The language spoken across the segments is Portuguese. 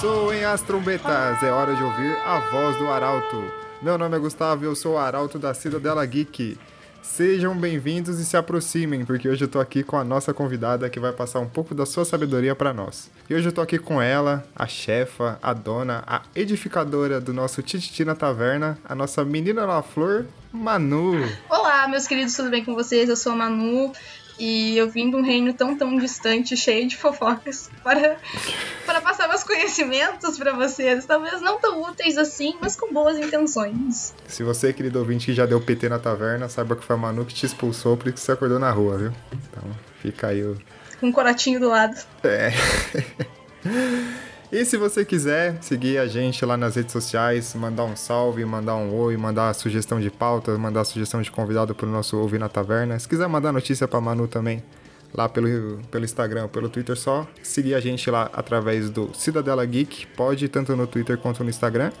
Soem as trombetas, é hora de ouvir a voz do Arauto. Meu nome é Gustavo e eu sou o Arauto da Cidadela Geek. Sejam bem-vindos e se aproximem, porque hoje eu tô aqui com a nossa convidada que vai passar um pouco da sua sabedoria para nós. E hoje eu tô aqui com ela, a chefa, a dona, a edificadora do nosso Tititi na Taverna, a nossa menina La Flor, Manu. Olá, meus queridos, tudo bem com vocês? Eu sou a Manu e eu vim de um reino tão, tão distante, cheio de fofocas, para, para passar meus conhecimentos para vocês. Talvez não tão úteis assim, mas com boas intenções. Se você, querido ouvinte, que já deu PT na taverna, saiba que foi a Manu que te expulsou porque você acordou na rua, viu? Então, fica aí o... Com um corotinho do lado. É. E se você quiser seguir a gente lá nas redes sociais, mandar um salve, mandar um oi, mandar sugestão de pauta, mandar sugestão de convidado pro nosso Ouvir na Taverna. Se quiser mandar notícia pra Manu também, lá pelo, pelo Instagram, pelo Twitter, só seguir a gente lá através do Cidadela Geek, pode tanto no Twitter quanto no Instagram.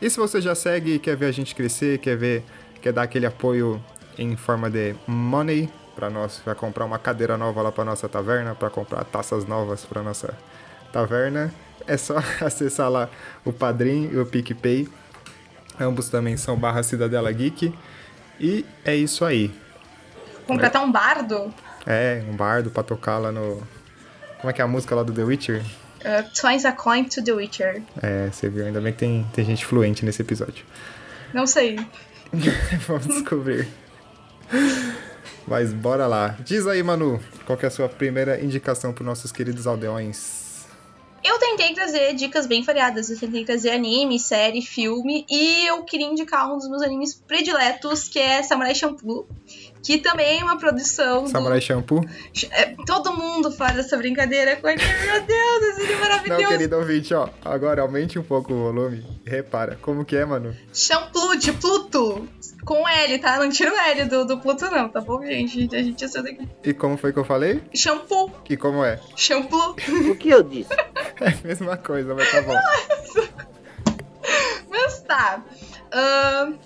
E se você já segue e quer ver a gente crescer, quer ver, quer dar aquele apoio em forma de money para nós, para comprar uma cadeira nova lá para nossa taverna, para comprar taças novas para nossa taverna, é só acessar lá o Padrim e o PicPay. Ambos também são barra Cidadela Geek. E é isso aí. Contratar um bardo? É, um bardo pra tocar lá no. Como é que é a música lá do The Witcher? Uh, Twice a coin to The Witcher. É, você viu, ainda bem que tem, tem gente fluente nesse episódio. Não sei. Vamos descobrir. Mas bora lá. Diz aí, Manu, qual que é a sua primeira indicação para nossos queridos aldeões? Eu tentei trazer dicas bem variadas. Eu tentei trazer anime, série, filme. E eu queria indicar um dos meus animes prediletos, que é Samurai Champloo. Que também é uma produção. Samurai do... Shampoo? É, todo mundo faz essa brincadeira com ele. Meu Deus, esse é maravilhoso. Não, querido ouvinte, ó. Agora aumente um pouco o volume e repara. Como que é, mano? Shampoo de Pluto. Com L, tá? Não tira o L do, do Pluto, não, tá bom, gente? A gente acerta aqui. E como foi que eu falei? Shampoo. E como é? Shampoo. O que eu disse? É a mesma coisa, mas tá bom. Mas tá.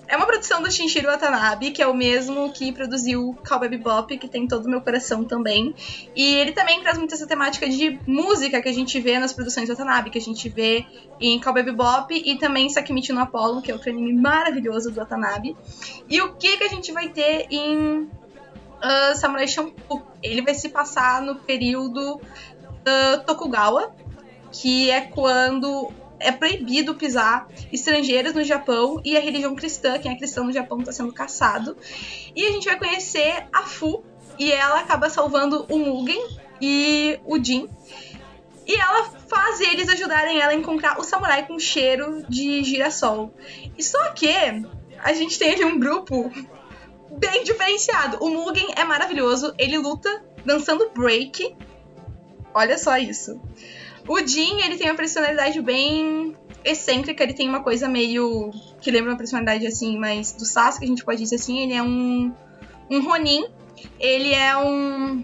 É uma produção do Shinichiro Watanabe, que é o mesmo que produziu Cowboy Bebop, que tem todo o meu coração também. E ele também traz muito essa temática de música que a gente vê nas produções Watanabe, que a gente vê em Cowboy Bebop e também Sakimichi no Apollo, que é outro anime maravilhoso do Watanabe. E o que, que a gente vai ter em uh, Samurai Champloo? Ele vai se passar no período uh, Tokugawa, que é quando é proibido pisar estrangeiros no Japão e a religião cristã, quem é cristão no Japão, está sendo caçado. E a gente vai conhecer a Fu e ela acaba salvando o Mugen e o Jin. E ela faz eles ajudarem ela a encontrar o samurai com cheiro de girassol. E só que a gente tem ali um grupo bem diferenciado. O Mugen é maravilhoso, ele luta dançando break. Olha só isso. O Jin, ele tem uma personalidade bem excêntrica, ele tem uma coisa meio que lembra uma personalidade assim, mas do Sasuke, a gente pode dizer assim, ele é um um Ronin, ele é um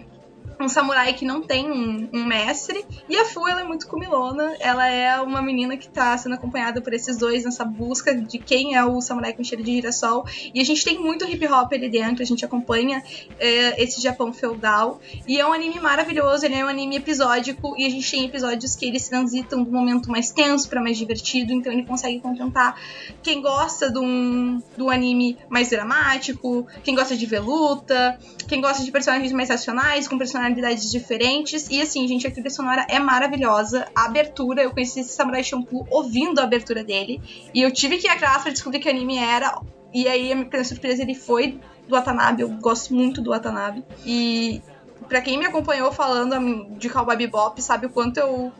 um samurai que não tem um, um, mestre. E a Fu, ela é muito comilona. Ela é uma menina que tá sendo acompanhada por esses dois nessa busca de quem é o samurai com cheiro de girassol. E a gente tem muito hip hop ali dentro, a gente acompanha é, esse Japão feudal. E é um anime maravilhoso, ele é um anime episódico. E a gente tem episódios que eles transitam do momento mais tenso para mais divertido. Então ele consegue contentar quem gosta de um, de um anime mais dramático, quem gosta de ver luta, quem gosta de personagens mais racionais, com personalidades diferentes. E assim, gente, a trilha sonora é maravilhosa. A abertura, eu conheci esse Samurai Shampoo ouvindo a abertura dele. E eu tive que ir atrás pra descobrir que anime era. E aí, a minha surpresa, ele foi do Watanabe. Eu gosto muito do Watanabe. E para quem me acompanhou falando de Cowboy Bebop, sabe o quanto eu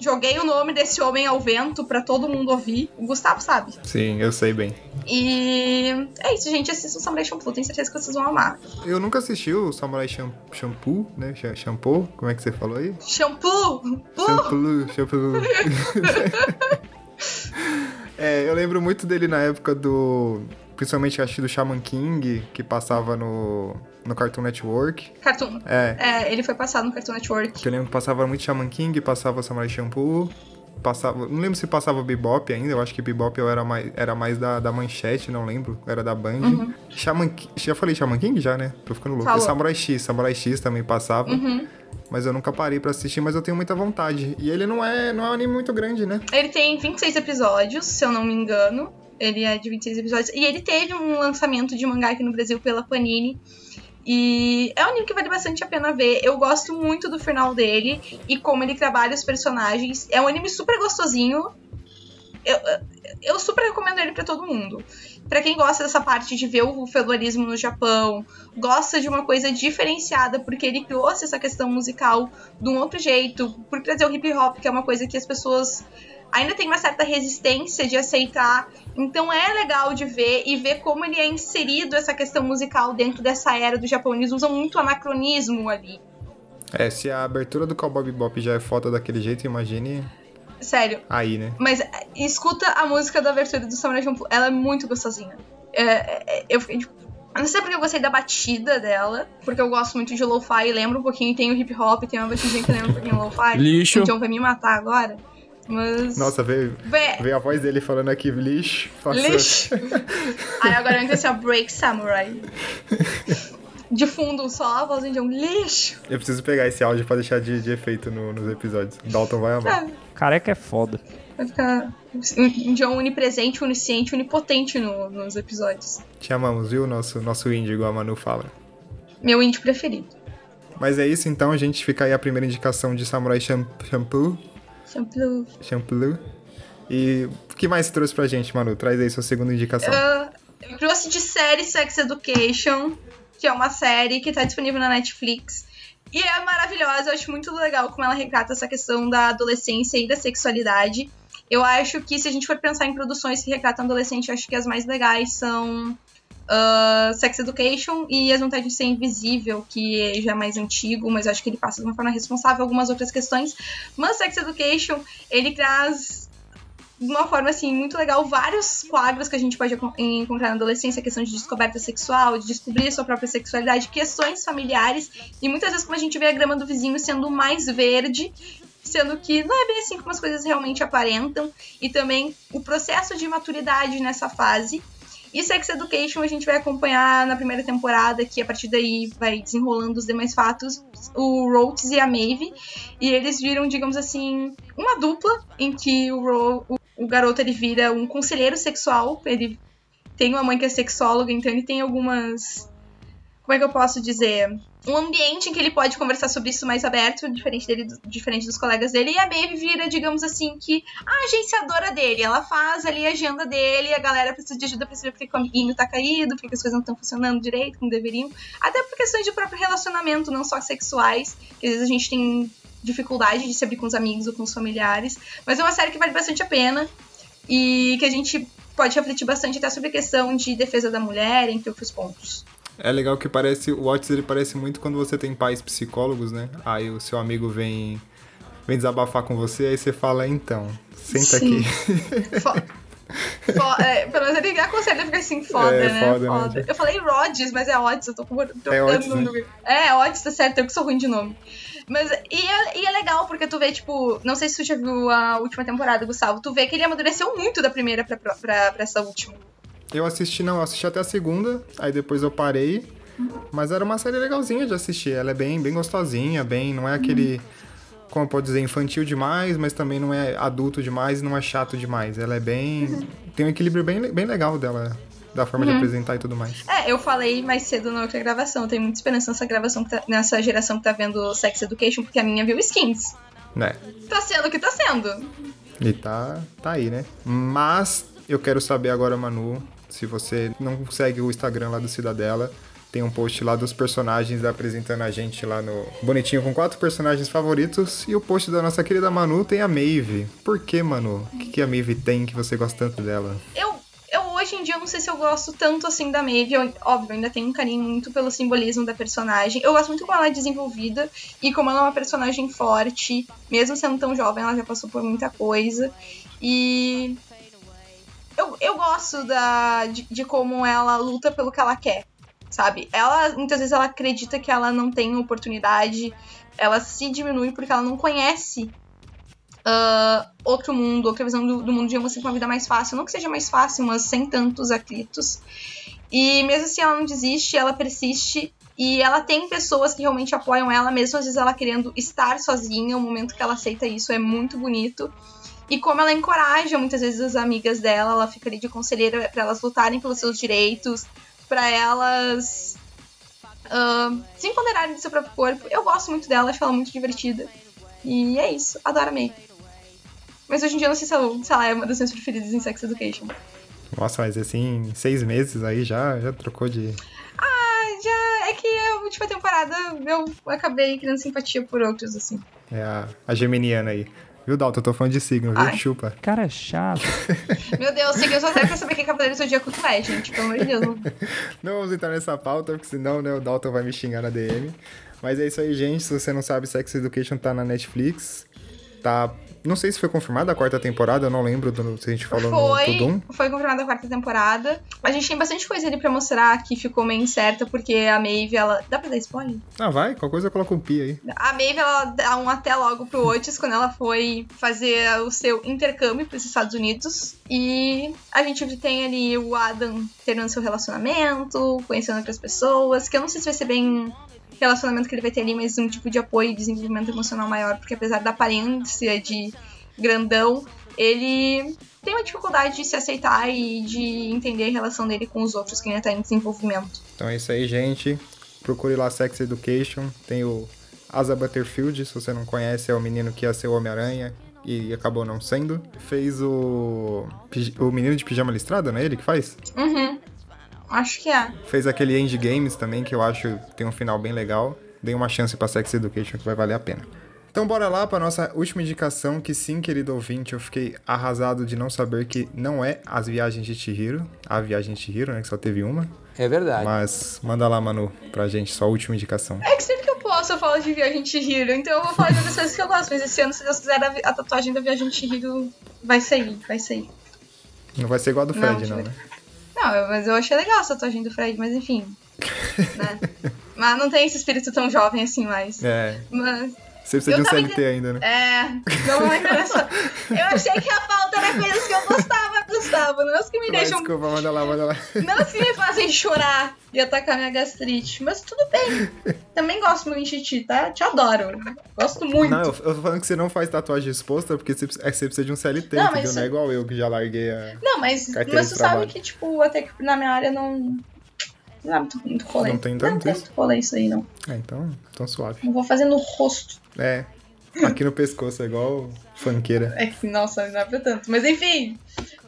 joguei o nome desse homem ao vento para todo mundo ouvir. O Gustavo sabe. Sim, eu sei bem. E é isso, gente. Assista o Samurai Shampoo. Tenho certeza que vocês vão amar. Eu nunca assisti o Samurai Shampoo, né? Shampoo? Como é que você falou aí? Shampoo! Shampoo! Shampoo! É, eu lembro muito dele na época do. Principalmente acho que do Shaman King, que passava no, no Cartoon Network. Cartoon. É, É, ele foi passado no Cartoon Network. que eu lembro que passava muito Shaman King, passava Samurai Shampoo, passava. Não lembro se passava Bebop ainda, eu acho que Bebop eu era mais, era mais da, da manchete, não lembro, era da Band. Shaman King, já falei Shaman King já, né? Tô ficando louco. Falou. E Samurai X, Samurai X também passava. Uhum. Mas eu nunca parei pra assistir, mas eu tenho muita vontade. E ele não é, não é um anime muito grande, né? Ele tem 26 episódios, se eu não me engano. Ele é de 26 episódios. E ele teve um lançamento de mangá aqui no Brasil pela Panini. E é um anime que vale bastante a pena ver. Eu gosto muito do final dele e como ele trabalha os personagens. É um anime super gostosinho. Eu, eu super recomendo ele pra todo mundo. Pra quem gosta dessa parte de ver o feudalismo no Japão, gosta de uma coisa diferenciada, porque ele trouxe essa questão musical de um outro jeito, por trazer o hip hop, que é uma coisa que as pessoas ainda têm uma certa resistência de aceitar. Então é legal de ver e ver como ele é inserido essa questão musical dentro dessa era do Japão. Eles usam muito anacronismo ali. É, se a abertura do Cowboy Bebop já é foda daquele jeito, imagine Sério. aí, né? Mas é, escuta a música da abertura do Samurai Champloo. Ela é muito gostosinha. É, é, é, eu fiquei tipo. Eu não sei porque eu gostei da batida dela, porque eu gosto muito de lo-fi, lembra um pouquinho, tem o hip hop, tem uma batidinha que lembra um pouquinho lo-fi. Lixo. O John vai me matar agora. Mas. Nossa, veio, Vé, veio a voz dele falando aqui, lixo. passou. lixo! Aí agora eu assim, ó, Break Samurai. De fundo só a voz do John, lixo! Eu preciso pegar esse áudio pra deixar de, de efeito no- nos episódios. Dalton vai amar. Careca é foda. Vai ficar um John onipresente, onisciente, onipotente no- nos episódios. Te amamos, viu? Nosso, nosso índio, igual a Manu fala. Meu indie preferido. Mas é isso, então. A gente fica aí a primeira indicação de Samurai Shampoo. Shampoo. Shampoo. E o que mais você trouxe pra gente, Manu? Traz aí sua segunda indicação. Ah, eu trouxe de série Sex Education, que é uma série que tá disponível na Netflix. E é maravilhosa, eu acho muito legal como ela retrata essa questão da adolescência e da sexualidade. Eu acho que se a gente for pensar em produções que retratam adolescente, eu acho que as mais legais são ah, Sex Education e As Vantagens de Ser Invisível, que já é mais antigo, mas eu acho que ele passa de uma forma responsável algumas outras questões. Mas Sex Education, ele traz de uma forma assim muito legal vários quadros que a gente pode encontrar na adolescência, questão de descoberta sexual, de descobrir a sua própria sexualidade, questões familiares e muitas vezes como a gente vê a grama do vizinho sendo mais verde, sendo que não é bem assim como as coisas realmente aparentam e também o processo de maturidade nessa fase. E Sex Education a gente vai acompanhar na primeira temporada, que a partir daí vai desenrolando os demais fatos, o Rhodes e a Maeve. E eles viram, digamos assim, uma dupla em que o, Ro- o, o garoto ele vira um conselheiro sexual. Ele tem uma mãe que é sexóloga, então ele tem algumas. Como é que eu posso dizer? Um ambiente em que ele pode conversar sobre isso mais aberto, diferente dele, diferente dos colegas dele. E a Maeve vira, digamos assim, que a agenciadora dele. Ela faz ali a agenda dele, a galera precisa de ajuda pra saber porque que o amiguinho tá caído, porque as coisas não estão funcionando direito como deveriam. Até por questões de próprio relacionamento, não só sexuais, que às vezes a gente tem dificuldade de se abrir com os amigos ou com os familiares. Mas é uma série que vale bastante a pena e que a gente pode refletir bastante até sobre a questão de defesa da mulher, entre outros pontos. É legal que parece. O Watts ele parece muito quando você tem pais psicólogos, né? Aí o seu amigo vem. Vem desabafar com você, aí você fala, então, senta Sim. aqui. Fo- fo- é, pelo menos ele aconselha ficar assim, foda, É, né? foda Foda. mesmo. Eu falei Rhodes, mas é Odds, eu tô com É Odds, o nome né? do- É, Odds, tá certo, eu que sou ruim de nome. Mas, e é, e é legal, porque tu vê, tipo, não sei se tu já viu a última temporada, Gustavo, tu vê que ele amadureceu muito da primeira pra, pra, pra, pra essa última. Eu assisti, não, eu assisti até a segunda, aí depois eu parei. Mas era uma série legalzinha de assistir. Ela é bem, bem gostosinha, bem. Não é aquele. Como eu posso dizer, infantil demais, mas também não é adulto demais e não é chato demais. Ela é bem. Tem um equilíbrio bem, bem legal dela, da forma de apresentar e tudo mais. É, eu falei mais cedo na outra gravação, tenho muita esperança nessa gravação, tá- nessa geração que tá vendo Sex Education, porque a minha viu skins. Né? Tá sendo o que tá sendo. E tá, tá aí, né? Mas eu quero saber agora, Manu, se você não segue o Instagram lá do Cidadela, tem um post lá dos personagens apresentando a gente lá no bonitinho com quatro personagens favoritos e o post da nossa querida Manu tem a Maeve. Por que, Manu? O que, que a Maeve tem que você gosta tanto dela? Eu, eu hoje em dia não sei se eu gosto tanto assim da Maeve. Eu, óbvio, ainda tenho um carinho muito pelo simbolismo da personagem. Eu gosto muito como ela é desenvolvida e como ela é uma personagem forte. Mesmo sendo tão jovem, ela já passou por muita coisa. E gosto da, de, de como ela luta pelo que ela quer, sabe? Ela, muitas vezes, ela acredita que ela não tem oportunidade, ela se diminui porque ela não conhece uh, outro mundo, outra visão do, do mundo de você com uma vida mais fácil. Não que seja mais fácil, mas sem tantos atritos. E mesmo assim ela não desiste, ela persiste. E ela tem pessoas que realmente apoiam ela, mesmo às vezes ela querendo estar sozinha. O momento que ela aceita isso é muito bonito. E como ela encoraja muitas vezes as amigas dela, ela fica ali de conselheira para elas lutarem pelos seus direitos, para elas uh, se empoderarem do seu próprio corpo. Eu gosto muito dela, acho ela muito divertida. E é isso, adoro a May. Mas hoje em dia eu não sei se ela, se ela é uma das minhas preferidas em Sex Education. Nossa, mas assim, seis meses aí já, já trocou de. Ah, já. É que a última temporada eu acabei criando simpatia por outros, assim. É a, a geminiana aí. Viu, Dalton? Eu tô falando de signo, viu? Ai. Chupa. Cara chato. Meu Deus, seguiu só serve pra saber que Cavaleiro do Zodíaco tu é, gente. Pelo amor de Deus. Não vamos entrar nessa pauta, porque senão né, o Dalton vai me xingar na DM. Mas é isso aí, gente. Se você não sabe, Sex Education tá na Netflix. Tá. Não sei se foi confirmada a quarta temporada, eu não lembro do, se a gente falou no Foi, Tudum. foi confirmada a quarta temporada. A gente tem bastante coisa ali pra mostrar que ficou meio incerta, porque a Maeve, ela. Dá pra dar spoiler? Ah, vai? Qualquer coisa coloca um pi aí. A Maeve, ela dá um até logo pro Otis quando ela foi fazer o seu intercâmbio pros Estados Unidos. E a gente tem ali o Adam tendo seu relacionamento, conhecendo outras pessoas, que eu não sei se vai ser bem relacionamento que ele vai ter ali, mas um tipo de apoio e desenvolvimento emocional maior, porque apesar da aparência de grandão, ele tem uma dificuldade de se aceitar e de entender a relação dele com os outros que ainda tá em desenvolvimento. Então é isso aí, gente. Procure lá Sex Education. Tem o Asa Butterfield, se você não conhece, é o menino que ia ser o Homem-Aranha e acabou não sendo. Fez o. O menino de pijama listrado, não é ele que faz? Uhum. Acho que é. Fez aquele End Games também, que eu acho tem um final bem legal. Dei uma chance pra Sex Education que vai valer a pena. Então bora lá para nossa última indicação, que sim, querido ouvinte, eu fiquei arrasado de não saber que não é As Viagens de Chihiro, a Viagem de Chihiro, né, que só teve uma. É verdade. Mas manda lá, Manu, pra gente, sua última indicação. É que sempre que eu posso eu falo de Viagem de Chihiro, então eu vou falar de outras coisas que eu gosto, mas esse ano, se Deus quiser, a tatuagem da Viagem de Chihiro vai sair, vai sair. Não vai ser igual a do Fred, Não, não, né? Não, eu- mas eu achei legal essa tatuagem do Fred, mas enfim. né? Mas não tem esse espírito tão jovem assim mais. É, Mas, você precisa Eu de um CLT ainda, né? é, não é nessa. Eu achei que a pauta era coisas que eu gostava, Gustavo. Não as que me Vai, deixam. desculpa, manda lá, manda lá. Não as que me fazem chorar e atacar minha gastrite. Mas tudo bem. Também gosto muito de ti, tá? Te adoro. Gosto muito. Não, eu, eu tô falando que você não faz tatuagem exposta porque você, precisa- é você precisa de um CLT, Não, entendeu? mas Não é igual eu que já larguei a. Não, mas, mas tu sabe que, tipo, até que na minha área não. Não é muito, muito rolê. Não tem tanto Não tem isso? muito isso aí, não. Ah, então, então suave. Não vou fazer no rosto. É, aqui no pescoço, é igual funkeira. É que, nossa, não é pra tanto. Mas enfim.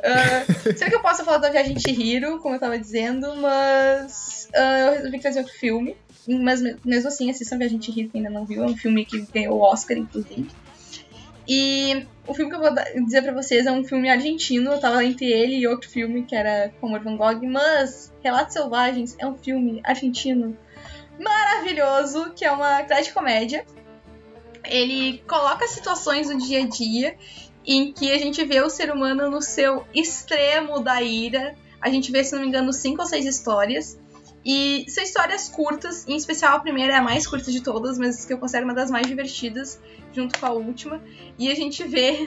Uh, sei que eu posso falar da Viagem de Chihiro, como eu tava dizendo, mas ah, eu resolvi trazer outro filme. Mas me- mesmo assim, assistam Viagem de Chihiro, que ainda não viu. É um filme que ganhou o Oscar, inclusive. E o filme que eu vou dizer pra vocês é um filme argentino. Eu tava entre ele e outro filme que era com Amor Van Gogh. Mas Relatos Selvagens é um filme argentino maravilhoso, que é uma tragicomédia. Ele coloca situações do dia a dia em que a gente vê o ser humano no seu extremo da ira. A gente vê, se não me engano, cinco ou seis histórias. E são histórias curtas, em especial a primeira é a mais curta de todas, mas que eu considero uma das mais divertidas, junto com a última. E a gente vê.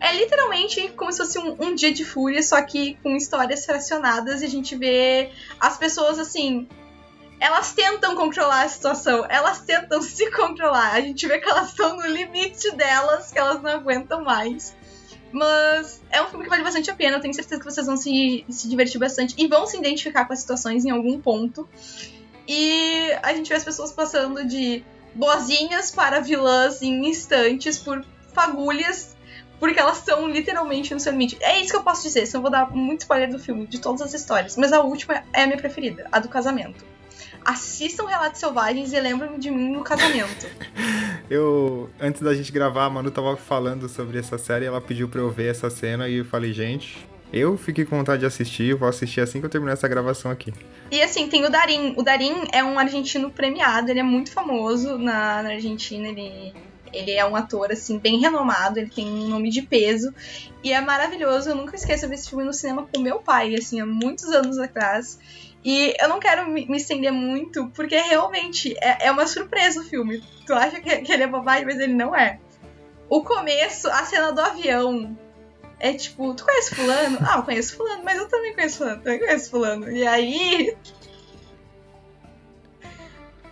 É literalmente como se fosse um, um dia de fúria, só que com histórias fracionadas, e a gente vê as pessoas assim. Elas tentam controlar a situação, elas tentam se controlar. A gente vê que elas estão no limite delas, que elas não aguentam mais. Mas é um filme que vale bastante a pena. Eu tenho certeza que vocês vão se, se divertir bastante e vão se identificar com as situações em algum ponto. E a gente vê as pessoas passando de boazinhas para vilãs em instantes por fagulhas, porque elas estão literalmente no seu limite. É isso que eu posso dizer. Senão eu vou dar muito spoiler do filme, de todas as histórias. Mas a última é a minha preferida, a do casamento. Assistam Relatos Selvagens e lembram de mim no casamento. Eu, antes da gente gravar, a Manu tava falando sobre essa série, ela pediu pra eu ver essa cena e eu falei, gente, eu fiquei com vontade de assistir, vou assistir assim que eu terminar essa gravação aqui. E assim, tem o Darim. O Darim é um argentino premiado, ele é muito famoso na, na Argentina, ele, Ele é um ator, assim, bem renomado, ele tem um nome de peso. E é maravilhoso, eu nunca esqueço de ver esse filme no cinema com meu pai, assim, há muitos anos atrás. E eu não quero me, estender muito, porque realmente é, é, uma surpresa o filme. Tu acha que, que ele é bobagem, mas ele não é. O começo, a cena do avião, é tipo, tu conhece fulano? Ah, eu conheço fulano, mas eu também conheço fulano, também conheço fulano. E aí.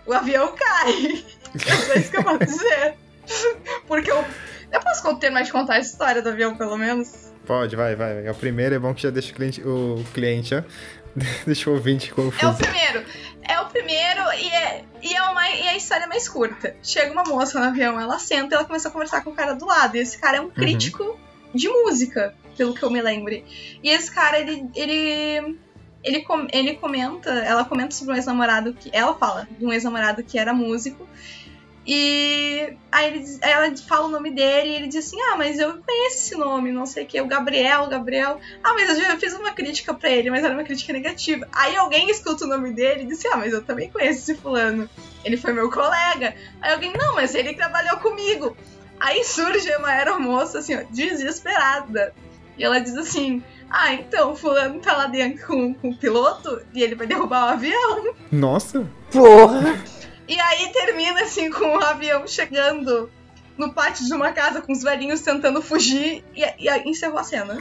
O avião cai. É só isso que eu posso dizer. Porque eu. Eu posso ter mais de contar a história do avião, pelo menos? Pode, vai, vai. É o primeiro, é bom que já deixa o cliente, o cliente ó. deixa o ouvinte confuso. É o primeiro. É o primeiro e, é, e, é uma, e a história é mais curta. Chega uma moça no avião, ela senta e ela começa a conversar com o cara do lado. E esse cara é um uhum. crítico uhum. de música, pelo que eu me lembre. E esse cara, ele. ele ele, com, ele comenta, ela comenta sobre um ex-namorado que. Ela fala de um ex-namorado que era músico e aí, ele, ela fala o nome dele e ele diz assim: Ah, mas eu conheço esse nome, não sei o que, o Gabriel, Gabriel. Ah, mas eu já fiz uma crítica pra ele, mas era uma crítica negativa. Aí alguém escuta o nome dele e diz assim: Ah, mas eu também conheço esse fulano. Ele foi meu colega. Aí alguém, não, mas ele trabalhou comigo. Aí surge uma aeromoça assim, ó, desesperada. E ela diz assim: Ah, então, o fulano tá lá dentro com, com o piloto e ele vai derrubar o avião. Nossa! Porra! E aí termina assim com o um avião chegando no pátio de uma casa com os velhinhos tentando fugir e, e encerrou a cena.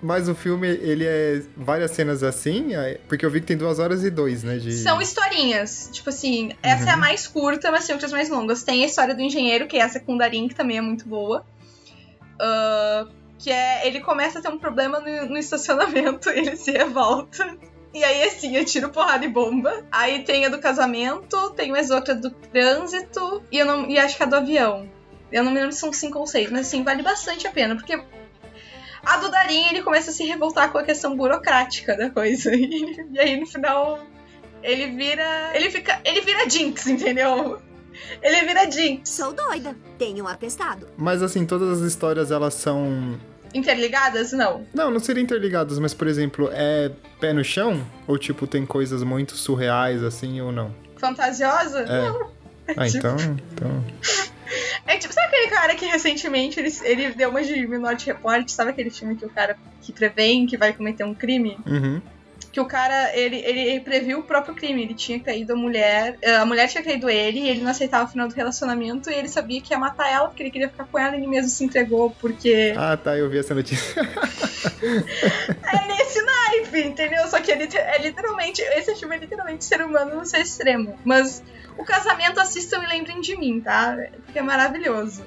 Mas o filme, ele é várias cenas assim? Porque eu vi que tem duas horas e dois, né? De... São historinhas. Tipo assim, essa uhum. é a uhum. mais curta, mas tem outras mais longas. Tem a história do engenheiro, que é a secundarinha, que também é muito boa. Uh, que é, ele começa a ter um problema no, no estacionamento, ele se revolta. E aí, assim, eu tiro porrada e bomba. Aí tem a do casamento, tem mais outra do trânsito e, eu não, e acho que a do avião. Eu não me lembro se são cinco ou seis, mas assim, vale bastante a pena, porque a do Darim, ele começa a se revoltar com a questão burocrática da coisa. E, e aí, no final, ele vira. Ele fica. Ele vira Jinx, entendeu? Ele vira Jinx. Sou doida. Tenho um atestado. Mas assim, todas as histórias elas são interligadas? Não. Não, não seriam interligadas, mas, por exemplo, é pé no chão? Ou, tipo, tem coisas muito surreais, assim, ou não? Fantasiosa? É. Não. Ah, então, então... É tipo, sabe aquele cara que recentemente ele, ele deu uma de Minority Report? Sabe aquele filme que o cara que prevém que vai cometer um crime? Uhum que o cara, ele, ele previu o próprio crime. Ele tinha caído a mulher, eh, a mulher tinha caído ele, e ele não aceitava o final do relacionamento, e ele sabia que ia matar ela, porque ele queria ficar com ela, e ele mesmo se entregou, porque... Ah, tá, eu vi essa notícia. é nesse naipe, entendeu? Só que ele é literalmente, esse filme é literalmente ser humano no seu extremo. Mas o casamento, assistam e lembrem de mim, tá? Porque é maravilhoso.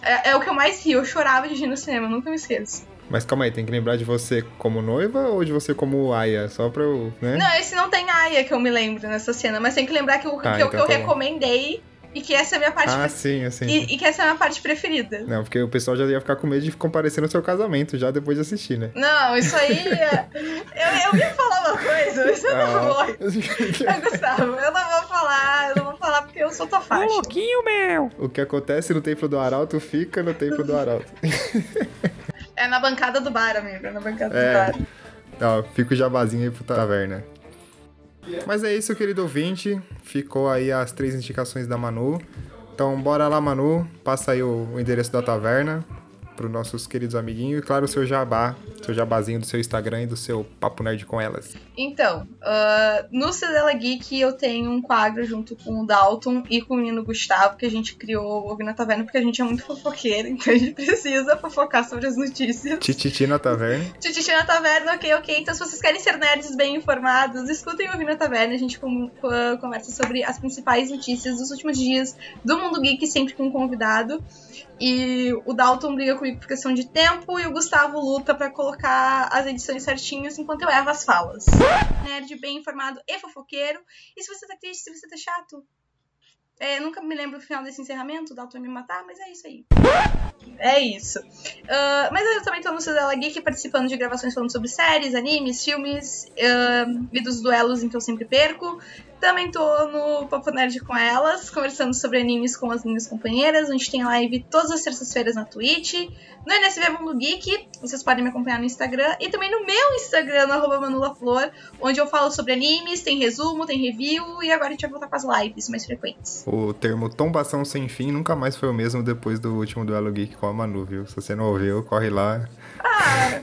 É, é o que eu mais ri, eu chorava de rir no cinema, nunca me esqueço. Mas calma aí, tem que lembrar de você como noiva ou de você como Aya? Só pra eu, né? Não, esse não tem Aya que eu me lembro nessa cena, mas tem que lembrar que o ah, que, então que eu tá recomendei e que essa é a minha parte. Ah, pre... sim, assim. E, e, que essa é a minha parte preferida. Não, porque o pessoal já ia ficar com medo de comparecer no seu casamento já depois de assistir, né? Não, isso aí. eu, eu ia falar uma coisa, mas eu ah. não vou. eu, Gustavo, eu não vou falar, eu não vou falar porque eu sou tua faixa. Um louquinho, meu! O que acontece no templo do Arauto fica no templo do Arauto. É na bancada do bar, amigo. É na bancada é. do bar. Ó, fica o jabazinho aí pro taverna. Mas é isso, querido ouvinte. Ficou aí as três indicações da Manu. Então, bora lá, Manu. Passa aí o, o endereço da taverna para os nossos queridos amiguinhos e, claro, o seu jabá, seu jabazinho do seu Instagram e do seu Papo Nerd com elas. Então, uh, no Cidela Geek eu tenho um quadro junto com o Dalton e com o menino Gustavo que a gente criou o na Taverna porque a gente é muito fofoqueiro, então a gente precisa fofocar sobre as notícias. Tititi na Taverna. Tititi na Taverna, ok, ok. Então, se vocês querem ser nerds bem informados, escutem o na Taverna. A gente com, com, conversa sobre as principais notícias dos últimos dias do mundo geek, sempre com um convidado. E o Dalton briga comigo por questão de tempo e o Gustavo luta para colocar as edições certinhas enquanto eu erro as falas. Nerd bem informado e fofoqueiro. E se você tá triste, se você tá chato, é, nunca me lembro do final desse encerramento, o Dalton me matar, mas é isso aí. É isso. Uh, mas eu também tô no Cidadela Geek participando de gravações falando sobre séries, animes, filmes uh, e dos duelos em que eu sempre perco. Também tô no Papo Nerd com elas, conversando sobre animes com as minhas companheiras. A gente tem live todas as terças-feiras na Twitch. No NSV Mundo Geek, vocês podem me acompanhar no Instagram. E também no meu Instagram, no manulaflor, onde eu falo sobre animes, tem resumo, tem review. E agora a gente vai voltar com as lives mais frequentes. O termo tombação sem fim nunca mais foi o mesmo depois do último duelo geek com a Manu, viu? Se você não ouviu, corre lá. Ah...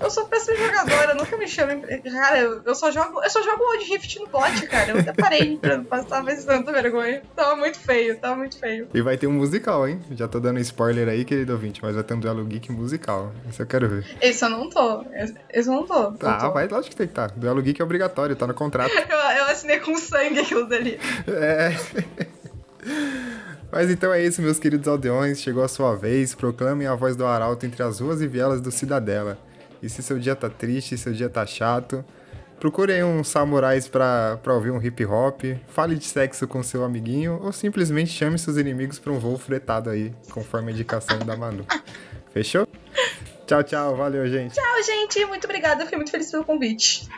Eu sou péssima jogadora, nunca me chamem. Cara, eu, só jogo. Eu só jogo Old Rift no bot, cara. Eu até parei pra passar mais tanta vergonha. Tava muito feio, tava muito feio. E vai ter um musical, hein? Já tô dando spoiler aí, querido ouvinte, mas vai ter um duelo geek musical. Esse eu quero ver. Esse eu não tô. Esse eu não tô. Tá, tô. vai, lógico que tem que estar. Tá. Duelo geek é obrigatório, tá no contrato. eu, eu assinei com sangue aquilo dali. É. Mas então é isso, meus queridos aldeões. Chegou a sua vez. Proclamem a voz do arauto entre as ruas e vielas do Cidadela. E se seu dia tá triste, seu dia tá chato, procure aí uns samurais pra, pra ouvir um hip hop, fale de sexo com seu amiguinho ou simplesmente chame seus inimigos pra um voo fretado aí, conforme a indicação da Manu. Fechou? Tchau, tchau. Valeu, gente. Tchau, gente. Muito obrigada. Fiquei muito feliz pelo convite.